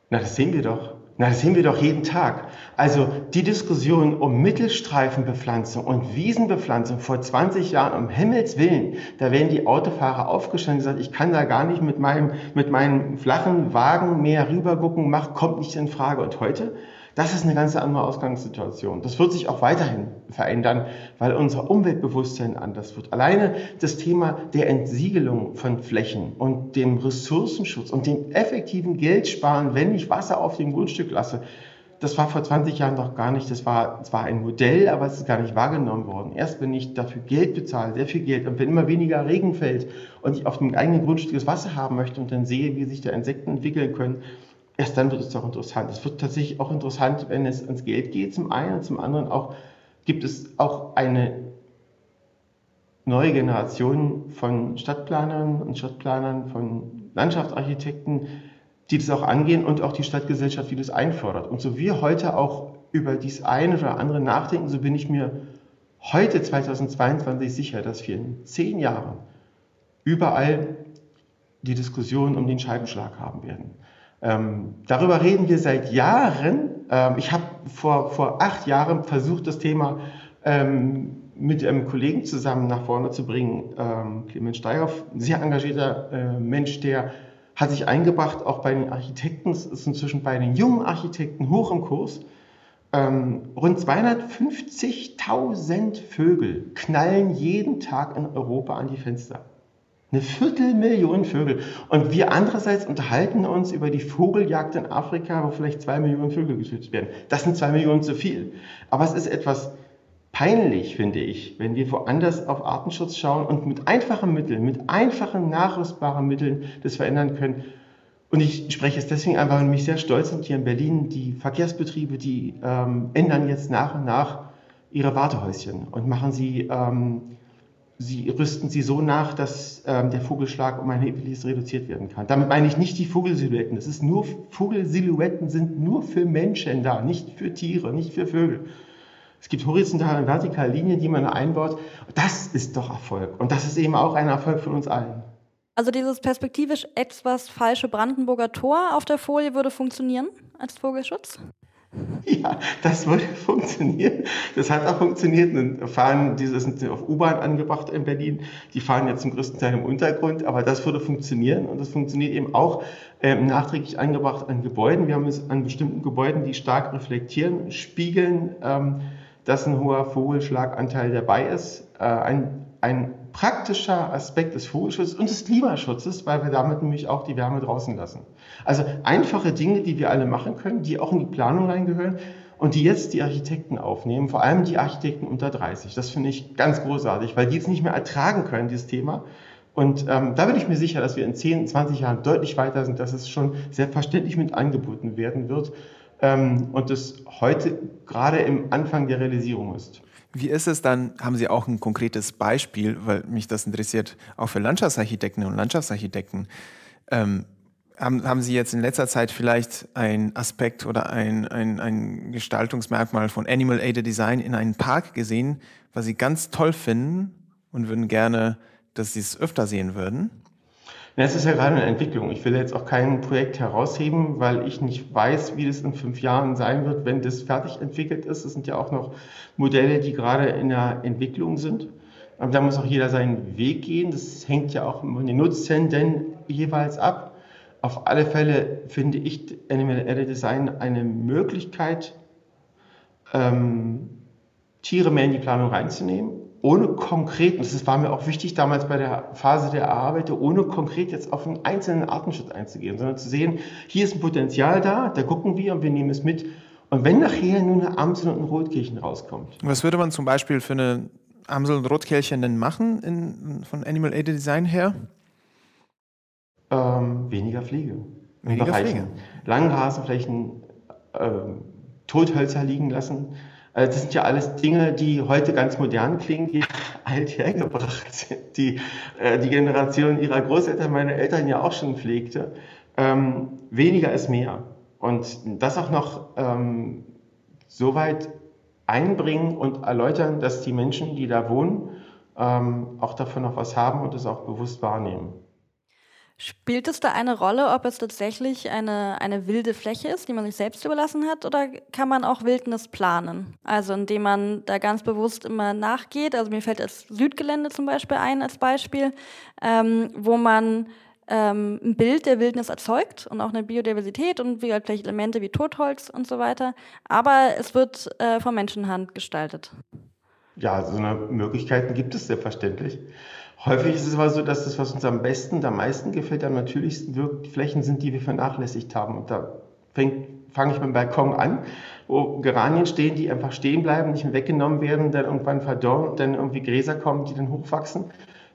S1: Na, das sehen wir doch. Na, das sehen wir doch jeden Tag. Also die Diskussion um Mittelstreifenbepflanzung und Wiesenbepflanzung vor 20 Jahren, um Himmels Willen, da werden die Autofahrer aufgestanden und gesagt, ich kann da gar nicht mit meinem, mit meinem flachen Wagen mehr rübergucken, macht, kommt nicht in Frage. Und heute das ist eine ganz andere Ausgangssituation. Das wird sich auch weiterhin verändern, weil unser Umweltbewusstsein anders wird. Alleine das Thema der Entsiegelung von Flächen und dem Ressourcenschutz und dem effektiven Geldsparen, wenn ich Wasser auf dem Grundstück lasse, das war vor 20 Jahren noch gar nicht, das war zwar ein Modell, aber es ist gar nicht wahrgenommen worden. Erst wenn ich dafür Geld bezahle, sehr viel Geld, und wenn immer weniger Regen fällt und ich auf dem eigenen Grundstück das Wasser haben möchte und dann sehe, wie sich da Insekten entwickeln können, erst dann wird es doch interessant. Es wird tatsächlich auch interessant, wenn es ans Geld geht, zum einen und zum anderen auch gibt es auch eine neue Generation von Stadtplanern und Stadtplanern, von Landschaftsarchitekten, die das auch angehen und auch die Stadtgesellschaft, die das einfordert. Und so wir heute auch über dies eine oder andere nachdenken, so bin ich mir heute 2022 sicher, dass wir in zehn Jahren überall die Diskussion um den Scheibenschlag haben werden. Ähm, darüber reden wir seit Jahren. Ähm, ich habe vor, vor acht Jahren versucht, das Thema ähm, mit einem Kollegen zusammen nach vorne zu bringen. Ähm, Clemens Steiger, ein sehr engagierter äh, Mensch, der hat sich eingebracht, auch bei den Architekten. Es ist inzwischen bei den jungen Architekten hoch im Kurs. Ähm, rund 250.000 Vögel knallen jeden Tag in Europa an die Fenster. Eine Viertelmillion Vögel. Und wir andererseits unterhalten uns über die Vogeljagd in Afrika, wo vielleicht zwei Millionen Vögel getötet werden. Das sind zwei Millionen zu viel. Aber es ist etwas peinlich, finde ich, wenn wir woanders auf Artenschutz schauen und mit einfachen Mitteln, mit einfachen, nachrüstbaren Mitteln das verändern können. Und ich spreche es deswegen einfach, weil mich sehr stolz sind hier in Berlin. Die Verkehrsbetriebe, die ähm, ändern jetzt nach und nach ihre Wartehäuschen und machen sie ähm, sie rüsten sie so nach, dass ähm, der Vogelschlag um ein erhebliches reduziert werden kann. Damit meine ich nicht die Vogelsilhouetten. Das ist nur, Vogelsilhouetten sind nur für Menschen da, nicht für Tiere, nicht für Vögel. Es gibt horizontale und vertikale Linien, die man einbaut. Das ist doch Erfolg. Und das ist eben auch ein Erfolg von uns allen.
S3: Also dieses perspektivisch etwas falsche Brandenburger Tor auf der Folie würde funktionieren als Vogelschutz? [laughs]
S1: Ja, das würde funktionieren. Das hat auch funktioniert. Dann fahren, diese sind auf U-Bahn angebracht in Berlin. Die fahren jetzt zum größten Teil im Untergrund, aber das würde funktionieren. Und das funktioniert eben auch ähm, nachträglich angebracht an Gebäuden. Wir haben es an bestimmten Gebäuden, die stark reflektieren, spiegeln, ähm, dass ein hoher Vogelschlaganteil dabei ist. Äh, ein, ein praktischer Aspekt des Vogelschutzes und des Klimaschutzes, weil wir damit nämlich auch die Wärme draußen lassen. Also einfache Dinge, die wir alle machen können, die auch in die Planung reingehören und die jetzt die Architekten aufnehmen, vor allem die Architekten unter 30. Das finde ich ganz großartig, weil die es nicht mehr ertragen können, dieses Thema. Und ähm, da bin ich mir sicher, dass wir in 10, 20 Jahren deutlich weiter sind, dass es schon selbstverständlich mit angeboten werden wird ähm, und das heute gerade im Anfang der Realisierung ist.
S2: Wie ist es dann, haben Sie auch ein konkretes Beispiel, weil mich das interessiert, auch für Landschaftsarchitekten und Landschaftsarchitekten. Ähm, haben, haben Sie jetzt in letzter Zeit vielleicht einen Aspekt oder ein, ein, ein Gestaltungsmerkmal von Animal Aided Design in einem Park gesehen, was Sie ganz toll finden und würden gerne, dass Sie es öfter sehen würden?
S1: Es ist ja gerade eine Entwicklung. Ich will jetzt auch kein Projekt herausheben, weil ich nicht weiß, wie das in fünf Jahren sein wird, wenn das fertig entwickelt ist. Es sind ja auch noch Modelle, die gerade in der Entwicklung sind. Aber da muss auch jeder seinen Weg gehen. Das hängt ja auch von den Nutzenden jeweils ab. Auf alle Fälle finde ich Animal Added Design eine Möglichkeit, ähm, Tiere mehr in die Planung reinzunehmen ohne konkret, und das war mir auch wichtig damals bei der Phase der Erarbeitung, ohne konkret jetzt auf einen einzelnen Artenschutz einzugehen, sondern zu sehen, hier ist ein Potenzial da, da gucken wir und wir nehmen es mit. Und wenn nachher nur eine Amsel und ein Rotkehlchen rauskommt.
S2: Was würde man zum Beispiel für eine Amsel und Rotkehlchen denn machen in, von Animal Aid Design her?
S1: Ähm, weniger Pflege.
S2: Weniger Pflege.
S1: Langrasenflächen, ähm, Tothölzer liegen lassen. Also das sind ja alles Dinge, die heute ganz modern klingen, die [laughs] alt hergebracht sind, die äh, die Generation ihrer Großeltern, meine Eltern ja auch schon pflegte. Ähm, weniger ist mehr. Und das auch noch ähm, so weit einbringen und erläutern, dass die Menschen, die da wohnen, ähm, auch davon noch was haben und es auch bewusst wahrnehmen.
S3: Spielt es da eine Rolle, ob es tatsächlich eine, eine wilde Fläche ist, die man sich selbst überlassen hat, oder kann man auch Wildnis planen? Also indem man da ganz bewusst immer nachgeht. Also mir fällt das Südgelände zum Beispiel ein als Beispiel, ähm, wo man ähm, ein Bild der Wildnis erzeugt und auch eine Biodiversität und wie halt vielleicht Elemente wie Totholz und so weiter. Aber es wird äh, von Menschenhand gestaltet.
S1: Ja, so eine Möglichkeiten gibt es selbstverständlich. Häufig ist es aber so, dass das, was uns am besten, am meisten gefällt, am natürlichsten wirkt, Flächen sind, die wir vernachlässigt haben. Und da fange ich beim Balkon an, wo Geranien stehen, die einfach stehen bleiben, nicht mehr weggenommen werden, dann irgendwann verdorren und dann irgendwie Gräser kommen, die dann hochwachsen.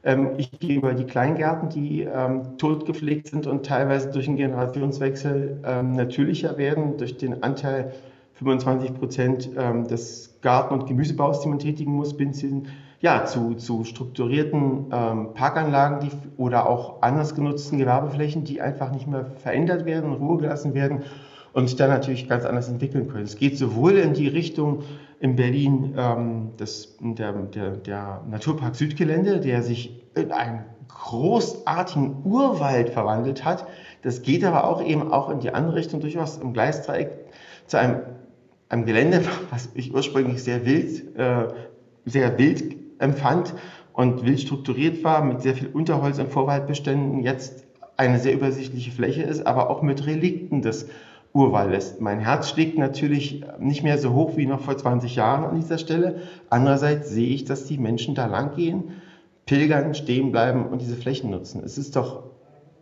S1: Ähm, ich gehe über die Kleingärten, die ähm, totgepflegt sind und teilweise durch einen Generationswechsel ähm, natürlicher werden, durch den Anteil 25 Prozent ähm, des Garten- und Gemüsebaus, die man tätigen muss, bin hin ja, zu, zu strukturierten ähm, Parkanlagen die, oder auch anders genutzten Gewerbeflächen, die einfach nicht mehr verändert werden, in Ruhe gelassen werden und sich dann natürlich ganz anders entwickeln können. Es geht sowohl in die Richtung in Berlin ähm, des, der, der, der Naturpark Südgelände, der sich in einen großartigen Urwald verwandelt hat. Das geht aber auch eben auch in die andere Richtung, durchaus im Gleisdreieck zu einem, einem Gelände, was ich ursprünglich sehr wild, äh, sehr wild empfand und wild strukturiert war, mit sehr viel Unterholz und Vorwaldbeständen, jetzt eine sehr übersichtliche Fläche ist, aber auch mit Relikten des Urwaldes. Mein Herz schlägt natürlich nicht mehr so hoch wie noch vor 20 Jahren an dieser Stelle. Andererseits sehe ich, dass die Menschen da lang gehen, pilgern, stehen bleiben und diese Flächen nutzen. Es ist doch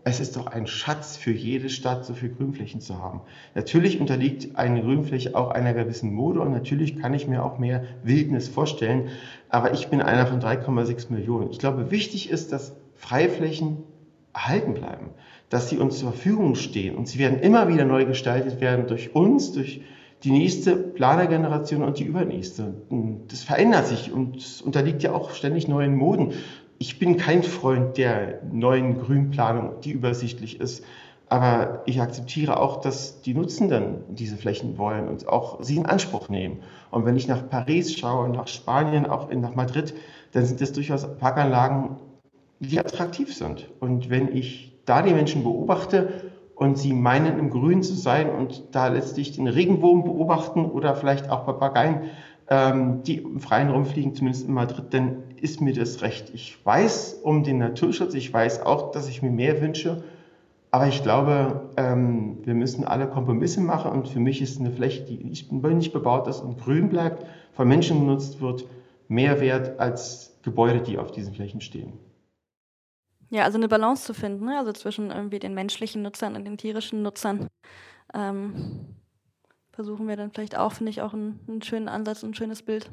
S1: es ist doch ein Schatz für jede Stadt, so viele Grünflächen zu haben. Natürlich unterliegt eine Grünfläche auch einer gewissen Mode und natürlich kann ich mir auch mehr Wildnis vorstellen. Aber ich bin einer von 3,6 Millionen. Ich glaube, wichtig ist, dass Freiflächen erhalten bleiben, dass sie uns zur Verfügung stehen und sie werden immer wieder neu gestaltet werden durch uns, durch die nächste Planergeneration und die übernächste. Das verändert sich und unterliegt ja auch ständig neuen Moden ich bin kein Freund der neuen Grünplanung, die übersichtlich ist. Aber ich akzeptiere auch, dass die Nutzenden diese Flächen wollen und auch sie in Anspruch nehmen. Und wenn ich nach Paris schaue, nach Spanien, auch nach Madrid, dann sind das durchaus Parkanlagen, die attraktiv sind. Und wenn ich da die Menschen beobachte und sie meinen, im Grün zu sein und da letztlich den Regenwurm beobachten oder vielleicht auch Papageien, ähm, die im freien rumfliegen, zumindest in Madrid, dann ist mir das recht. Ich weiß um den Naturschutz, ich weiß auch, dass ich mir mehr wünsche, aber ich glaube, ähm, wir müssen alle Kompromisse machen und für mich ist eine Fläche, die nicht, nicht bebaut ist und grün bleibt, von Menschen genutzt wird, mehr wert als Gebäude, die auf diesen Flächen stehen.
S3: Ja, also eine Balance zu finden, ne? also zwischen irgendwie den menschlichen Nutzern und den tierischen Nutzern. Ähm, versuchen wir dann vielleicht auch, finde ich, auch einen, einen schönen Ansatz, ein schönes Bild.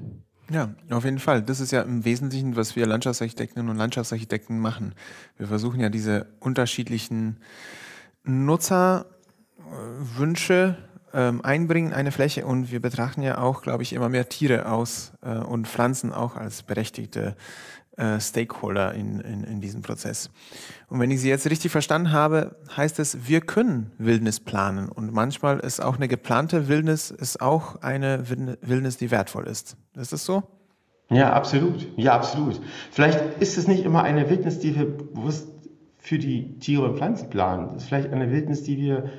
S2: Ja, auf jeden Fall. Das ist ja im Wesentlichen, was wir Landschaftsarchitektinnen und Landschaftsarchitekten machen. Wir versuchen ja diese unterschiedlichen Nutzerwünsche ähm, einbringen in eine Fläche und wir betrachten ja auch, glaube ich, immer mehr Tiere aus äh, und Pflanzen auch als berechtigte äh, Stakeholder in, in, in diesem Prozess. Und wenn ich Sie jetzt richtig verstanden habe, heißt es, wir können Wildnis planen. Und manchmal ist auch eine geplante Wildnis ist auch eine Wildnis, die wertvoll ist. Ist das so?
S1: Ja, absolut. Ja, absolut. Vielleicht ist es nicht immer eine Wildnis, die wir bewusst für die Tiere und Pflanzen planen. Das ist vielleicht eine Wildnis, die wir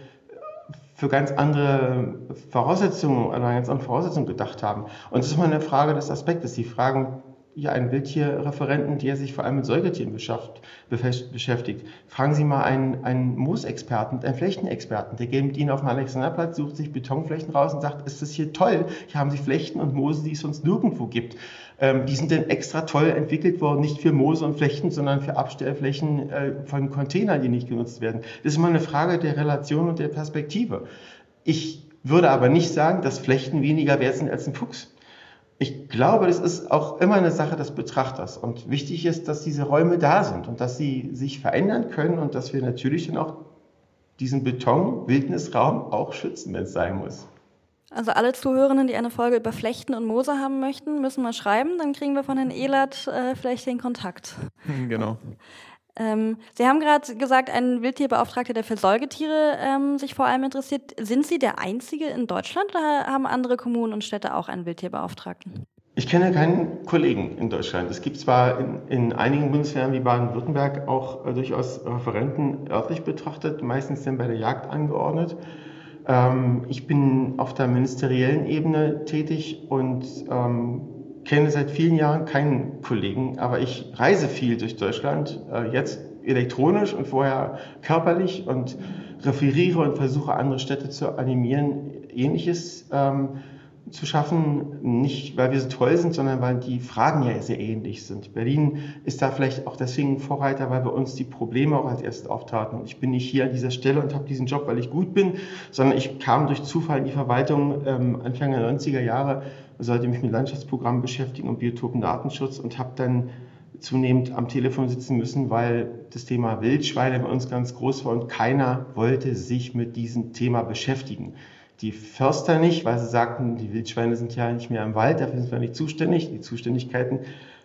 S1: für ganz andere Voraussetzungen oder ganz andere Voraussetzungen gedacht haben. Und es ist immer eine Frage des Aspektes. Die Fragen ja einen Wildtierreferenten, der sich vor allem mit Säugetieren beschäftigt. Fragen Sie mal einen, einen Moosexperten, einen Flechtenexperten, der geht mit Ihnen auf dem Alexanderplatz, sucht sich Betonflächen raus und sagt, ist das hier toll? Hier haben Sie Flechten und Moose, die es sonst nirgendwo gibt. Ähm, die sind dann extra toll entwickelt worden, nicht für Moose und Flechten, sondern für Abstellflächen äh, von Containern, die nicht genutzt werden. Das ist immer eine Frage der Relation und der Perspektive. Ich würde aber nicht sagen, dass Flechten weniger wert sind als ein Fuchs. Ich glaube, das ist auch immer eine Sache des Betrachters. Und wichtig ist, dass diese Räume da sind und dass sie sich verändern können und dass wir natürlich dann auch diesen Beton-Wildnisraum auch schützen, wenn es sein muss.
S3: Also alle Zuhörenden, die eine Folge über Flechten und Moose haben möchten, müssen mal schreiben, dann kriegen wir von Herrn Ehlert äh, vielleicht den Kontakt. [laughs]
S2: Genau.
S3: Ähm, Sie haben gerade gesagt, ein Wildtierbeauftragter, der für Säugetiere ähm, sich vor allem interessiert. Sind Sie der Einzige in Deutschland oder haben andere Kommunen und Städte auch einen Wildtierbeauftragten?
S1: Ich kenne keinen Kollegen in Deutschland. Es gibt zwar in, in einigen Bundesländern wie Baden-Württemberg auch äh, durchaus Referenten örtlich betrachtet, meistens dann bei der Jagd angeordnet. Ähm, ich bin auf der ministeriellen Ebene tätig und ähm, kenne seit vielen Jahren keinen Kollegen, aber ich reise viel durch Deutschland, äh, jetzt elektronisch und vorher körperlich und referiere und versuche andere Städte zu animieren, ähnliches ähm, zu schaffen, nicht weil wir so toll sind, sondern weil die Fragen ja sehr ähnlich sind. Berlin ist da vielleicht auch deswegen Vorreiter, weil bei uns die Probleme auch als erstes auftraten. Und ich bin nicht hier an dieser Stelle und habe diesen Job, weil ich gut bin, sondern ich kam durch Zufall in die Verwaltung ähm, Anfang der 90er Jahre sollte mich mit Landschaftsprogrammen beschäftigen und Biotopendatenschutz und habe dann zunehmend am Telefon sitzen müssen, weil das Thema Wildschweine bei uns ganz groß war und keiner wollte sich mit diesem Thema beschäftigen. Die Förster nicht, weil sie sagten, die Wildschweine sind ja nicht mehr im Wald, dafür sind wir nicht zuständig. Die Zuständigkeiten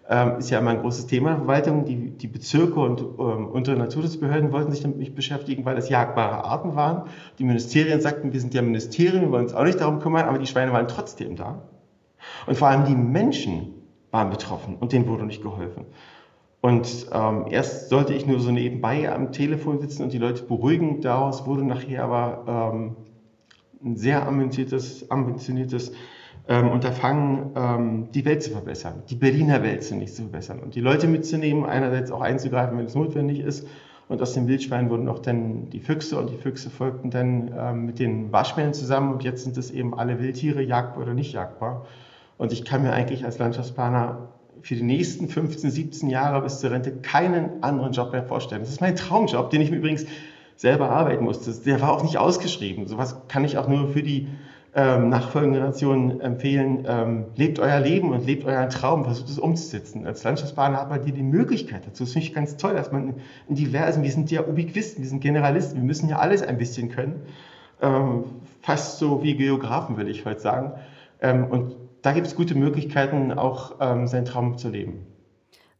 S1: ähm, ist ja immer ein großes Thema der Verwaltung. Die, die Bezirke und ähm, untere Naturschutzbehörden wollten sich damit nicht beschäftigen, weil es jagbare Arten waren. Die Ministerien sagten, wir sind ja Ministerien, wir wollen uns auch nicht darum kümmern, aber die Schweine waren trotzdem da. Und vor allem die Menschen waren betroffen und denen wurde nicht geholfen. Und ähm, erst sollte ich nur so nebenbei am Telefon sitzen und die Leute beruhigen. Daraus wurde nachher aber ähm, ein sehr ambitioniertes, ambitioniertes ähm, Unterfangen, ähm, die Welt zu verbessern, die Berliner Welt zu nicht zu verbessern und die Leute mitzunehmen, einerseits auch einzugreifen, wenn es notwendig ist. Und aus den Wildschweinen wurden auch dann die Füchse und die Füchse folgten dann ähm, mit den Waschbären zusammen und jetzt sind es eben alle Wildtiere, jagbar oder nicht jagbar. Und ich kann mir eigentlich als Landschaftsplaner für die nächsten 15, 17 Jahre bis zur Rente keinen anderen Job mehr vorstellen. Das ist mein Traumjob, den ich mir übrigens selber arbeiten musste. Der war auch nicht ausgeschrieben. Sowas kann ich auch nur für die ähm, nachfolgenden Generationen empfehlen. Ähm, lebt euer Leben und lebt euren Traum, versucht es umzusetzen. Als Landschaftsplaner hat man hier die Möglichkeit dazu. Das finde ich ganz toll, dass man in diversen, wir sind ja Ubiquisten, wir sind Generalisten, wir müssen ja alles ein bisschen können. Ähm, fast so wie Geografen, würde ich heute sagen. Ähm, und da gibt es gute Möglichkeiten, auch ähm, seinen Traum zu leben.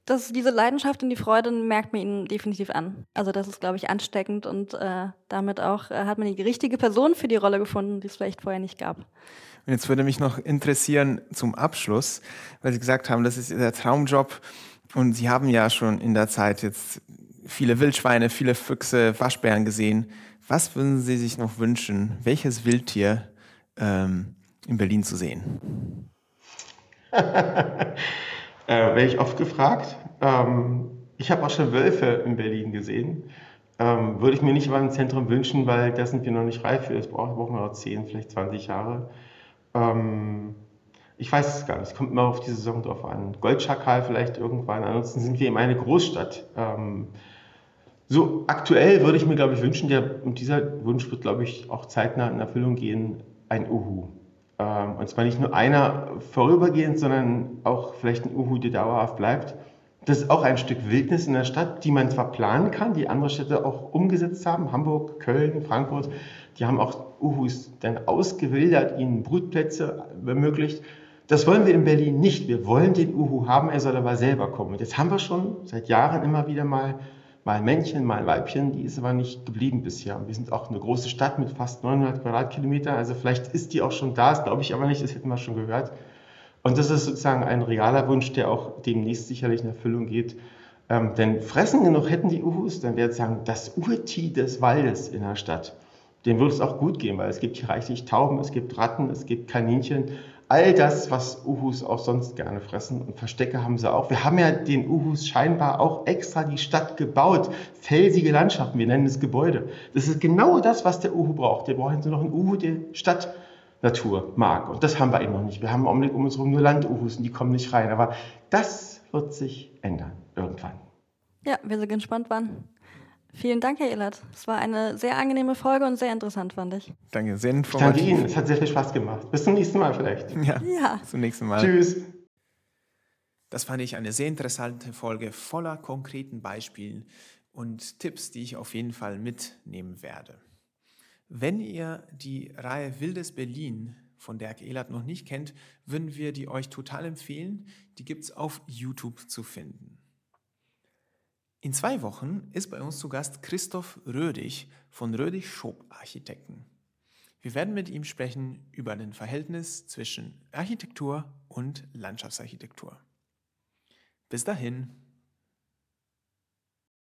S3: Das, diese Leidenschaft und die Freude merkt man ihnen definitiv an. Also das ist, glaube ich, ansteckend und äh, damit auch äh, hat man die richtige Person für die Rolle gefunden, die es vielleicht vorher nicht gab.
S2: Und jetzt würde mich noch interessieren zum Abschluss, weil Sie gesagt haben, das ist der Traumjob und Sie haben ja schon in der Zeit jetzt viele Wildschweine, viele Füchse, Waschbären gesehen. Was würden Sie sich noch wünschen? Welches Wildtier ähm, in Berlin zu sehen? [laughs]
S1: äh, Werde ich oft gefragt. Ähm, ich habe auch schon Wölfe in Berlin gesehen. Ähm, würde ich mir nicht mal im Zentrum wünschen, weil da sind wir noch nicht reif für. Das brauchen wir noch 10, vielleicht 20 Jahre. Ähm, ich weiß es gar nicht. Es kommt immer auf die Saison drauf an. Goldschakal vielleicht irgendwann. Ansonsten sind wir eben eine Großstadt. Ähm, so aktuell würde ich mir, glaube ich, wünschen, der, und dieser Wunsch wird, glaube ich, auch zeitnah in Erfüllung gehen, ein Uhu. Ähm, und zwar nicht nur einer vorübergehend, sondern auch vielleicht ein Uhu, der dauerhaft bleibt. Das ist auch ein Stück Wildnis in der Stadt, die man zwar planen kann, die andere Städte auch umgesetzt haben, Hamburg, Köln, Frankfurt, die haben auch Uhus dann ausgewildert, ihnen Brutplätze ermöglicht. Das wollen wir in Berlin nicht. Wir wollen den Uhu haben, er soll aber selber kommen. Und jetzt haben wir schon seit Jahren immer wieder mal mal Männchen, mal Weibchen, die ist aber nicht geblieben bisher. Wir sind auch eine große Stadt mit fast 900 Quadratkilometern, also vielleicht ist die auch schon da, das glaube ich aber nicht, das hätten wir schon gehört. Und das ist sozusagen ein realer Wunsch, der auch demnächst sicherlich in Erfüllung geht. Ähm, denn fressen genug hätten die Uhus, dann wäre sozusagen das Urti des Waldes in der Stadt. denen würde es auch gut gehen, weil es gibt hier reichlich Tauben, es gibt Ratten, es gibt Kaninchen. All das, was Uhus auch sonst gerne fressen und Verstecke haben sie auch. Wir haben ja den Uhus scheinbar auch extra die Stadt gebaut. Felsige Landschaften, wir nennen es Gebäude. Das ist genau das, was der Uhu braucht. Wir brauchen so noch einen Uhu, der Stadtnatur mag. Und das haben wir eben noch nicht. Wir haben im Augenblick um uns herum nur Landuhus und die kommen nicht rein. Aber das wird sich ändern irgendwann.
S3: Ja, wir sind gespannt, wann. Vielen Dank, Herr Ehlert. Es war eine sehr angenehme Folge und sehr interessant, fand ich.
S2: Danke, sehr
S1: informativ. Danke Ihnen, es hat sehr viel Spaß gemacht. Bis zum nächsten Mal vielleicht.
S2: Ja, ja. zum nächsten Mal.
S1: Tschüss.
S2: Das fand ich eine sehr interessante Folge voller konkreten Beispielen und Tipps, die ich auf jeden Fall mitnehmen werde. Wenn ihr die Reihe Wildes Berlin von Dirk Ehlert noch nicht kennt, würden wir die euch total empfehlen. Die gibt es auf YouTube zu finden. In zwei Wochen ist bei uns zu Gast Christoph Rödig von Rödig Schob Architekten. Wir werden mit ihm sprechen über den Verhältnis zwischen Architektur und Landschaftsarchitektur. Bis dahin.